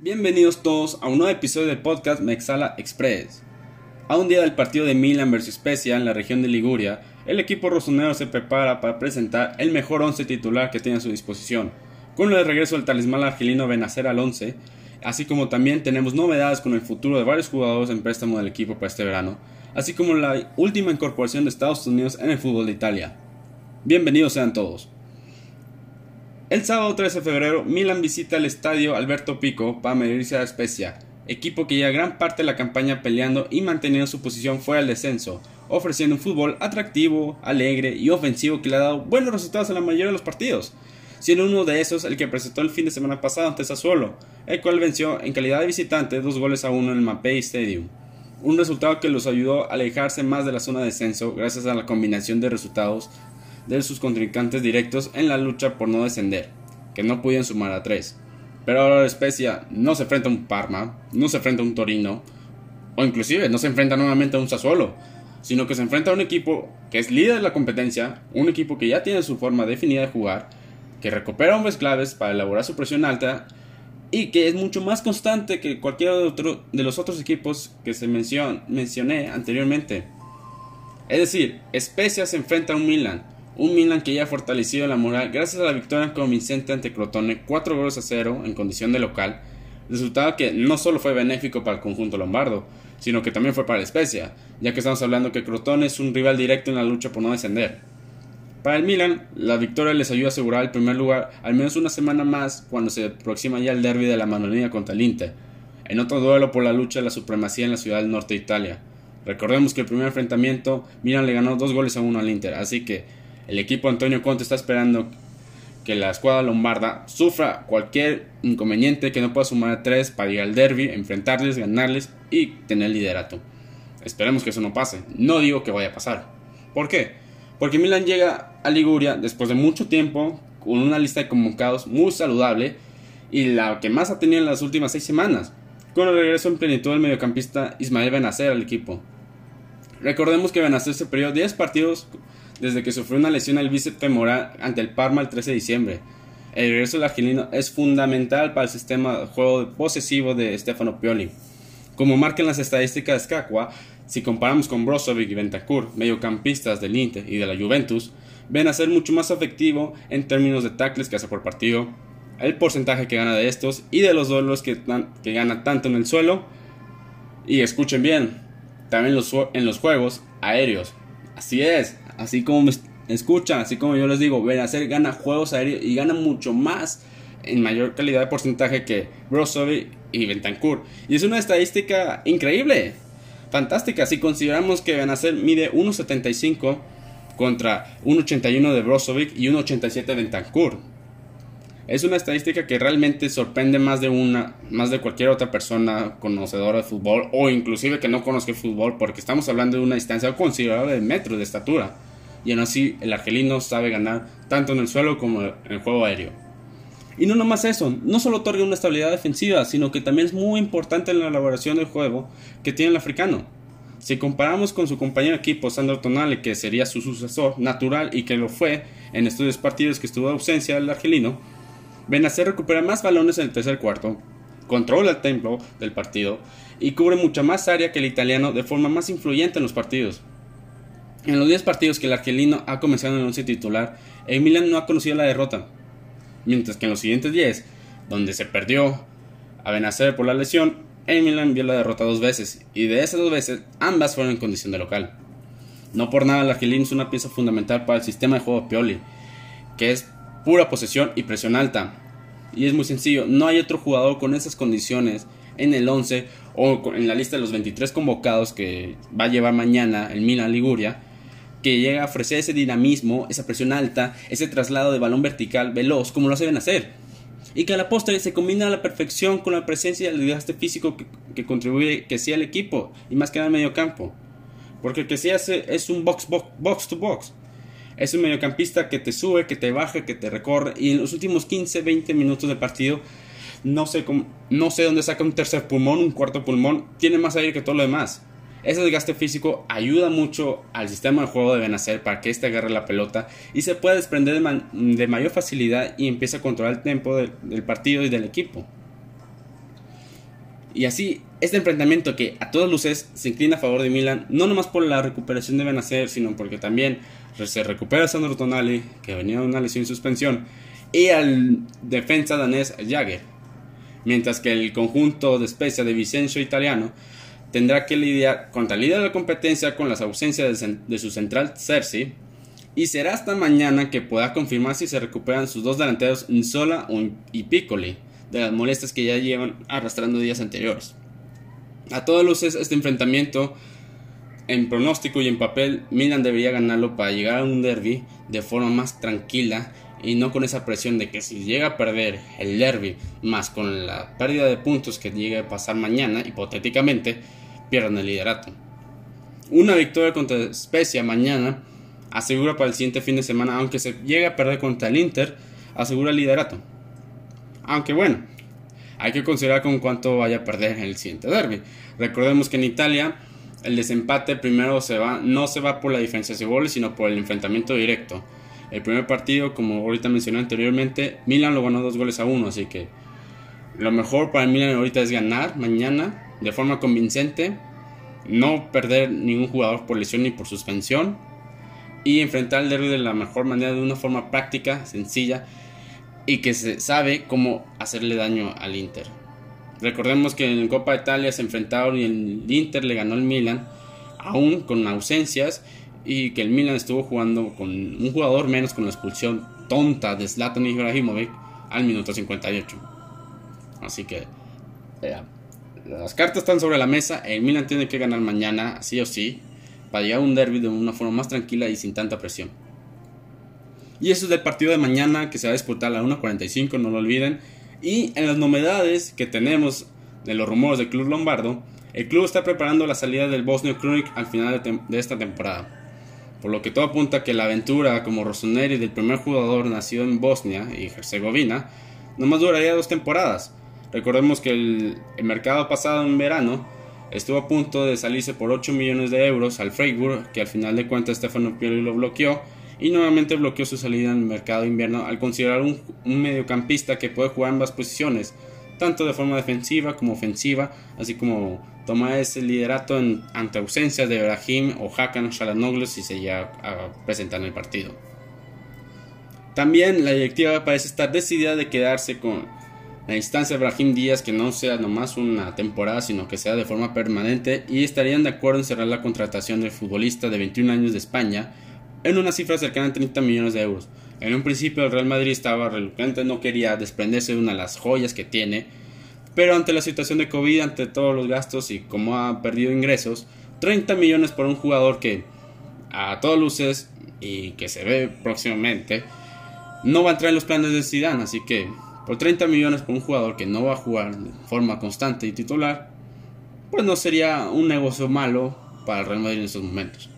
Bienvenidos todos a un nuevo episodio del podcast Mexala Express. A un día del partido de Milan vs Spezia en la región de Liguria, el equipo rosonero se prepara para presentar el mejor once titular que tiene a su disposición, con el regreso del talismán argelino Benacer al 11, así como también tenemos novedades con el futuro de varios jugadores en préstamo del equipo para este verano, así como la última incorporación de Estados Unidos en el fútbol de Italia. Bienvenidos sean todos. El sábado 13 de febrero, Milan visita el estadio Alberto Pico para medirse a Spezia, equipo que lleva gran parte de la campaña peleando y manteniendo su posición fuera del descenso, ofreciendo un fútbol atractivo, alegre y ofensivo que le ha dado buenos resultados en la mayoría de los partidos, siendo uno de esos el que presentó el fin de semana pasado ante Sassuolo, el cual venció en calidad de visitante dos goles a uno en el Mapei Stadium, un resultado que los ayudó a alejarse más de la zona de descenso gracias a la combinación de resultados de sus contrincantes directos en la lucha por no descender, que no pudieron sumar a tres. Pero ahora la no se enfrenta a un Parma, no se enfrenta a un Torino, o inclusive no se enfrenta nuevamente a un Sassuolo, sino que se enfrenta a un equipo que es líder de la competencia, un equipo que ya tiene su forma definida de jugar, que recupera hombres claves para elaborar su presión alta y que es mucho más constante que cualquiera de, otro, de los otros equipos que se mencioné anteriormente. Es decir, Spezia se enfrenta a un Milan, un Milan que ya ha fortalecido la moral gracias a la victoria convincente ante Crotone 4 goles a 0 en condición de local, resultado que no solo fue benéfico para el conjunto lombardo, sino que también fue para la Spezia, ya que estamos hablando que Crotone es un rival directo en la lucha por no descender. Para el Milan, la victoria les ayuda a asegurar el primer lugar al menos una semana más cuando se aproxima ya el derby de la Manolina contra el Inter, en otro duelo por la lucha de la supremacía en la ciudad del norte de Italia. Recordemos que el primer enfrentamiento Milan le ganó dos goles a uno al Inter, así que el equipo Antonio Conte está esperando que la escuadra lombarda sufra cualquier inconveniente que no pueda sumar a tres para ir al derby, enfrentarles, ganarles y tener liderato. Esperemos que eso no pase. No digo que vaya a pasar. ¿Por qué? Porque Milan llega a Liguria después de mucho tiempo con una lista de convocados muy saludable y la que más ha tenido en las últimas seis semanas, con el regreso en plenitud del mediocampista Ismael Benacer al equipo. Recordemos que Benacer se perdió 10 partidos desde que sufrió una lesión al bíceps femoral ante el Parma el 13 de diciembre. El regreso del argelino es fundamental para el sistema de juego posesivo de Stefano Pioli. Como marcan las estadísticas de Scacqua, si comparamos con Brozovic y Bentancur, mediocampistas del Inter y de la Juventus, ven a ser mucho más efectivo en términos de tackles que hace por partido, el porcentaje que gana de estos y de los duelos que, gana tanto en el suelo. Y escuchen bien, también en los juegos aéreos. Así es, así como me escuchan, así como yo les digo, Benacer gana juegos aéreos y gana mucho más en mayor calidad de porcentaje que Brozovic y Bentancur. Y es una estadística increíble, fantástica, si consideramos que Benacer mide 1.75 contra 1.81 de Brozovic y 1.87 de Bentancur. Es una estadística que realmente sorprende más de una, más de cualquier otra persona conocedora de fútbol o inclusive que no conozca el fútbol porque estamos hablando de una distancia considerable de metros de estatura y aún así el argelino sabe ganar tanto en el suelo como en el juego aéreo. Y no nomás eso, no solo otorga una estabilidad defensiva, sino que también es muy importante en la elaboración del juego que tiene el africano. Si comparamos con su compañero de equipo Sandro Tonale, que sería su sucesor natural y que lo fue en estos partidos que estuvo de ausencia del argelino, Benacer recupera más balones en el tercer cuarto, controla el tempo del partido y cubre mucha más área que el italiano de forma más influyente en los partidos. En los 10 partidos que el argelino ha comenzado en el 11 titular, el Milan no ha conocido la derrota, mientras que en los siguientes 10, donde se perdió a Benacer por la lesión, el Milan vio la derrota dos veces, y de esas dos veces, ambas fueron en condición de local. No por nada el argelino es una pieza fundamental para el sistema de juego de Pioli, que es pura posesión y presión alta. Y es muy sencillo, no hay otro jugador con esas condiciones en el 11 o en la lista de los 23 convocados que va a llevar mañana el Milan Liguria que llega a ofrecer ese dinamismo, esa presión alta, ese traslado de balón vertical veloz, como lo saben hacer. Y que a la postre se combina a la perfección con la presencia del desgaste físico que, contribuye que sea el equipo, y más que nada el medio campo. Porque el que se hace es un box, box, box to box. Es un mediocampista que te sube, que te baja, que te recorre, y en los últimos 15, 20 minutos del partido no sé, cómo, no sé dónde saca un tercer pulmón, un cuarto pulmón, tiene más aire que todo lo demás. Ese desgaste físico ayuda mucho al sistema de juego de Benacer para que éste agarre la pelota y se pueda desprender de, mayor facilidad y empiece a controlar el tiempo del partido y del equipo. Y así, este enfrentamiento que a todas luces se inclina a favor de Milan, no nomás por la recuperación de Benacer, sino porque también se recupera Sandro Tonali, que venía de una lesión y suspensión, y al defensa danés Jagger. Mientras que el conjunto de Spezia de Vicencio italiano tendrá que lidiar contra el líder de la competencia con las ausencias de su central Cersei, y será hasta mañana que pueda confirmar si se recuperan sus dos delanteros Insola y Piccoli de las molestias que ya llevan arrastrando días anteriores. A todas luces, este enfrentamiento en pronóstico y en papel, Milan debería ganarlo para llegar a un derby de forma más tranquila y no con esa presión de que si llega a perder el derby, más con la pérdida de puntos que llegue a pasar mañana, hipotéticamente, pierdan el liderato. Una victoria contra Spezia mañana asegura para el siguiente fin de semana, aunque se llegue a perder contra el Inter, asegura el liderato. Aunque bueno, hay que considerar con cuánto vaya a perder el siguiente derby. Recordemos que en Italia el desempate primero se va, no se va por la diferencia de goles, sino por el enfrentamiento directo. El primer partido, como ahorita mencioné anteriormente, Milan lo ganó dos goles a uno, así que lo mejor para Milan ahorita es ganar mañana de forma convincente, no perder ningún jugador por lesión ni por suspensión y enfrentar el derby de la mejor manera, de una forma práctica, sencilla y que se sabe cómo hacerle daño al Inter. Recordemos que en Copa Italia se enfrentaron y el Inter le ganó al Milan, aún con ausencias, y que el Milan estuvo jugando con un jugador menos con la expulsión tonta de Zlatan Ibrahimovic al minuto 58. Así que las cartas están sobre la mesa, el Milan tiene que ganar mañana, sí o sí, para llegar a un derby de una forma más tranquila y sin tanta presión. Y eso es del partido de mañana que se va a disputar a la 1.45, no lo olviden. Y en las novedades que tenemos de los rumores del club lombardo, el club está preparando la salida del Bosnio Krunic al final de, esta temporada. Por lo que todo apunta a que la aventura como Rossoneri del primer jugador nacido en Bosnia y Herzegovina nomás duraría dos temporadas. Recordemos que el, mercado pasado en verano estuvo a punto de salirse por 8 millones de euros al Freiburg, que al final de cuentas Stefano Pioli lo bloqueó y nuevamente bloqueó su salida en el mercado invierno al considerar un, mediocampista que puede jugar ambas posiciones, tanto de forma defensiva como ofensiva, así como tomar ese liderato ante ausencias de Brahim o Hakan Shalanoglu si se llega a presentar en el partido. También la directiva parece estar decidida de quedarse con la instancia de Brahim Díaz que no sea nomás una temporada, sino que sea de forma permanente y estarían de acuerdo en cerrar la contratación del futbolista de 21 años de España en una cifra cercana a 30 millones de euros. En un principio el Real Madrid estaba reluctante, no quería desprenderse de una de las joyas que tiene, pero ante la situación de COVID, ante todos los gastos y como ha perdido ingresos, 30 millones por un jugador que a todas luces y que se ve próximamente no va a entrar en los planes de Zidane, así que por 30 millones por un jugador que no va a jugar de forma constante y titular, pues no sería un negocio malo para el Real Madrid en estos momentos.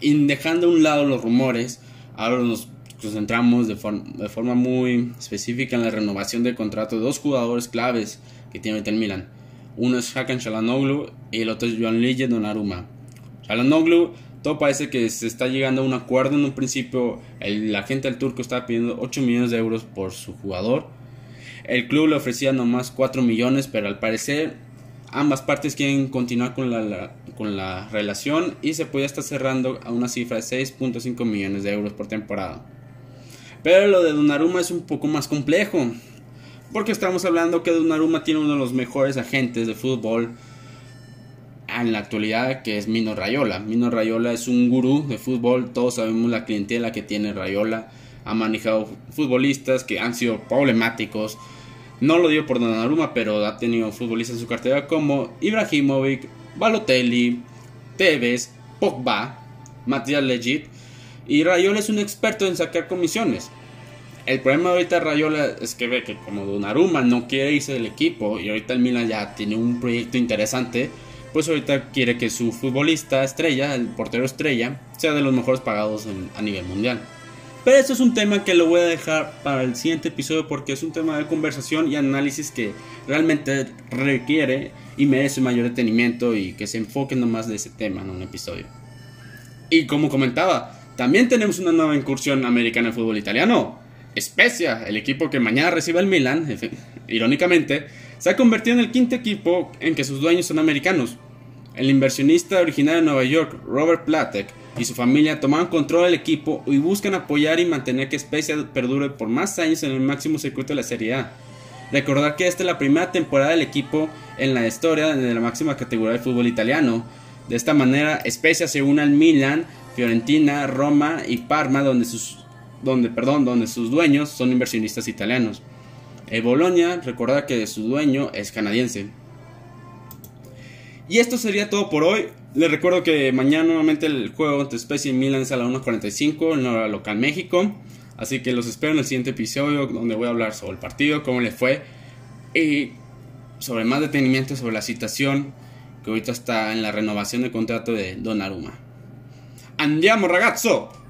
Y dejando a un lado los rumores, ahora nos concentramos de, forma muy específica en la renovación del contrato de dos jugadores claves que tiene el Milan. Uno es Hakan Shalanoglu y el otro es Joan Lille Donnarumma. Shalanoglu, todo parece que se está llegando a un acuerdo en un principio. La gente del turco estaba pidiendo 8 millones de euros por su jugador. El club le ofrecía nomás 4 millones, pero al parecer ambas partes quieren continuar con la, con la relación y se puede estar cerrando a una cifra de 6.5 millones de euros por temporada. Pero lo de Donnarumma es un poco más complejo, porque estamos hablando que Donnarumma tiene uno de los mejores agentes de fútbol en la actualidad, que es Mino Rayola. Mino Rayola es un gurú de fútbol, todos sabemos la clientela que tiene Rayola, ha manejado futbolistas que han sido problemáticos, no lo dio por Donnarumma, pero ha tenido futbolistas en su cartera como Ibrahimovic, Balotelli, Tevez, Pogba, Matías Legit. Y Rayola es un experto en sacar comisiones. El problema ahorita de Rayola es que ve que como Donnarumma no quiere irse del equipo y ahorita el Milan ya tiene un proyecto interesante, pues ahorita quiere que su futbolista estrella, el portero estrella, sea de los mejores pagados a nivel mundial. Pero eso es un tema que lo voy a dejar para el siguiente episodio porque es un tema de conversación y análisis que realmente requiere y merece mayor detenimiento y que se enfoque nomás de ese tema en un episodio. Y como comentaba, también tenemos una nueva incursión americana en fútbol italiano. Spezia, el equipo que mañana recibe el Milan, irónicamente, se ha convertido en el quinto equipo en que sus dueños son americanos. El inversionista originario de Nueva York, Robert Platek, y su familia tomaron control del equipo y buscan apoyar y mantener que Spezia perdure por más años en el máximo circuito de la Serie A. Recordar que esta es la primera temporada del equipo en la historia de la máxima categoría del fútbol italiano. De esta manera, Spezia se une al Milan, Fiorentina, Roma y Parma, donde sus, donde, perdón, donde sus dueños son inversionistas italianos. El Bologna, recordar que su dueño es canadiense. Y esto sería todo por hoy. Les recuerdo que mañana nuevamente el juego entre Spezia y Milan es a la 1.45 en la hora local México. Así que los espero en el siguiente episodio donde voy a hablar sobre el partido, cómo le fue y sobre más detenimiento sobre la situación que ahorita está en la renovación del contrato de Donnarumma. Andiamo ragazzo!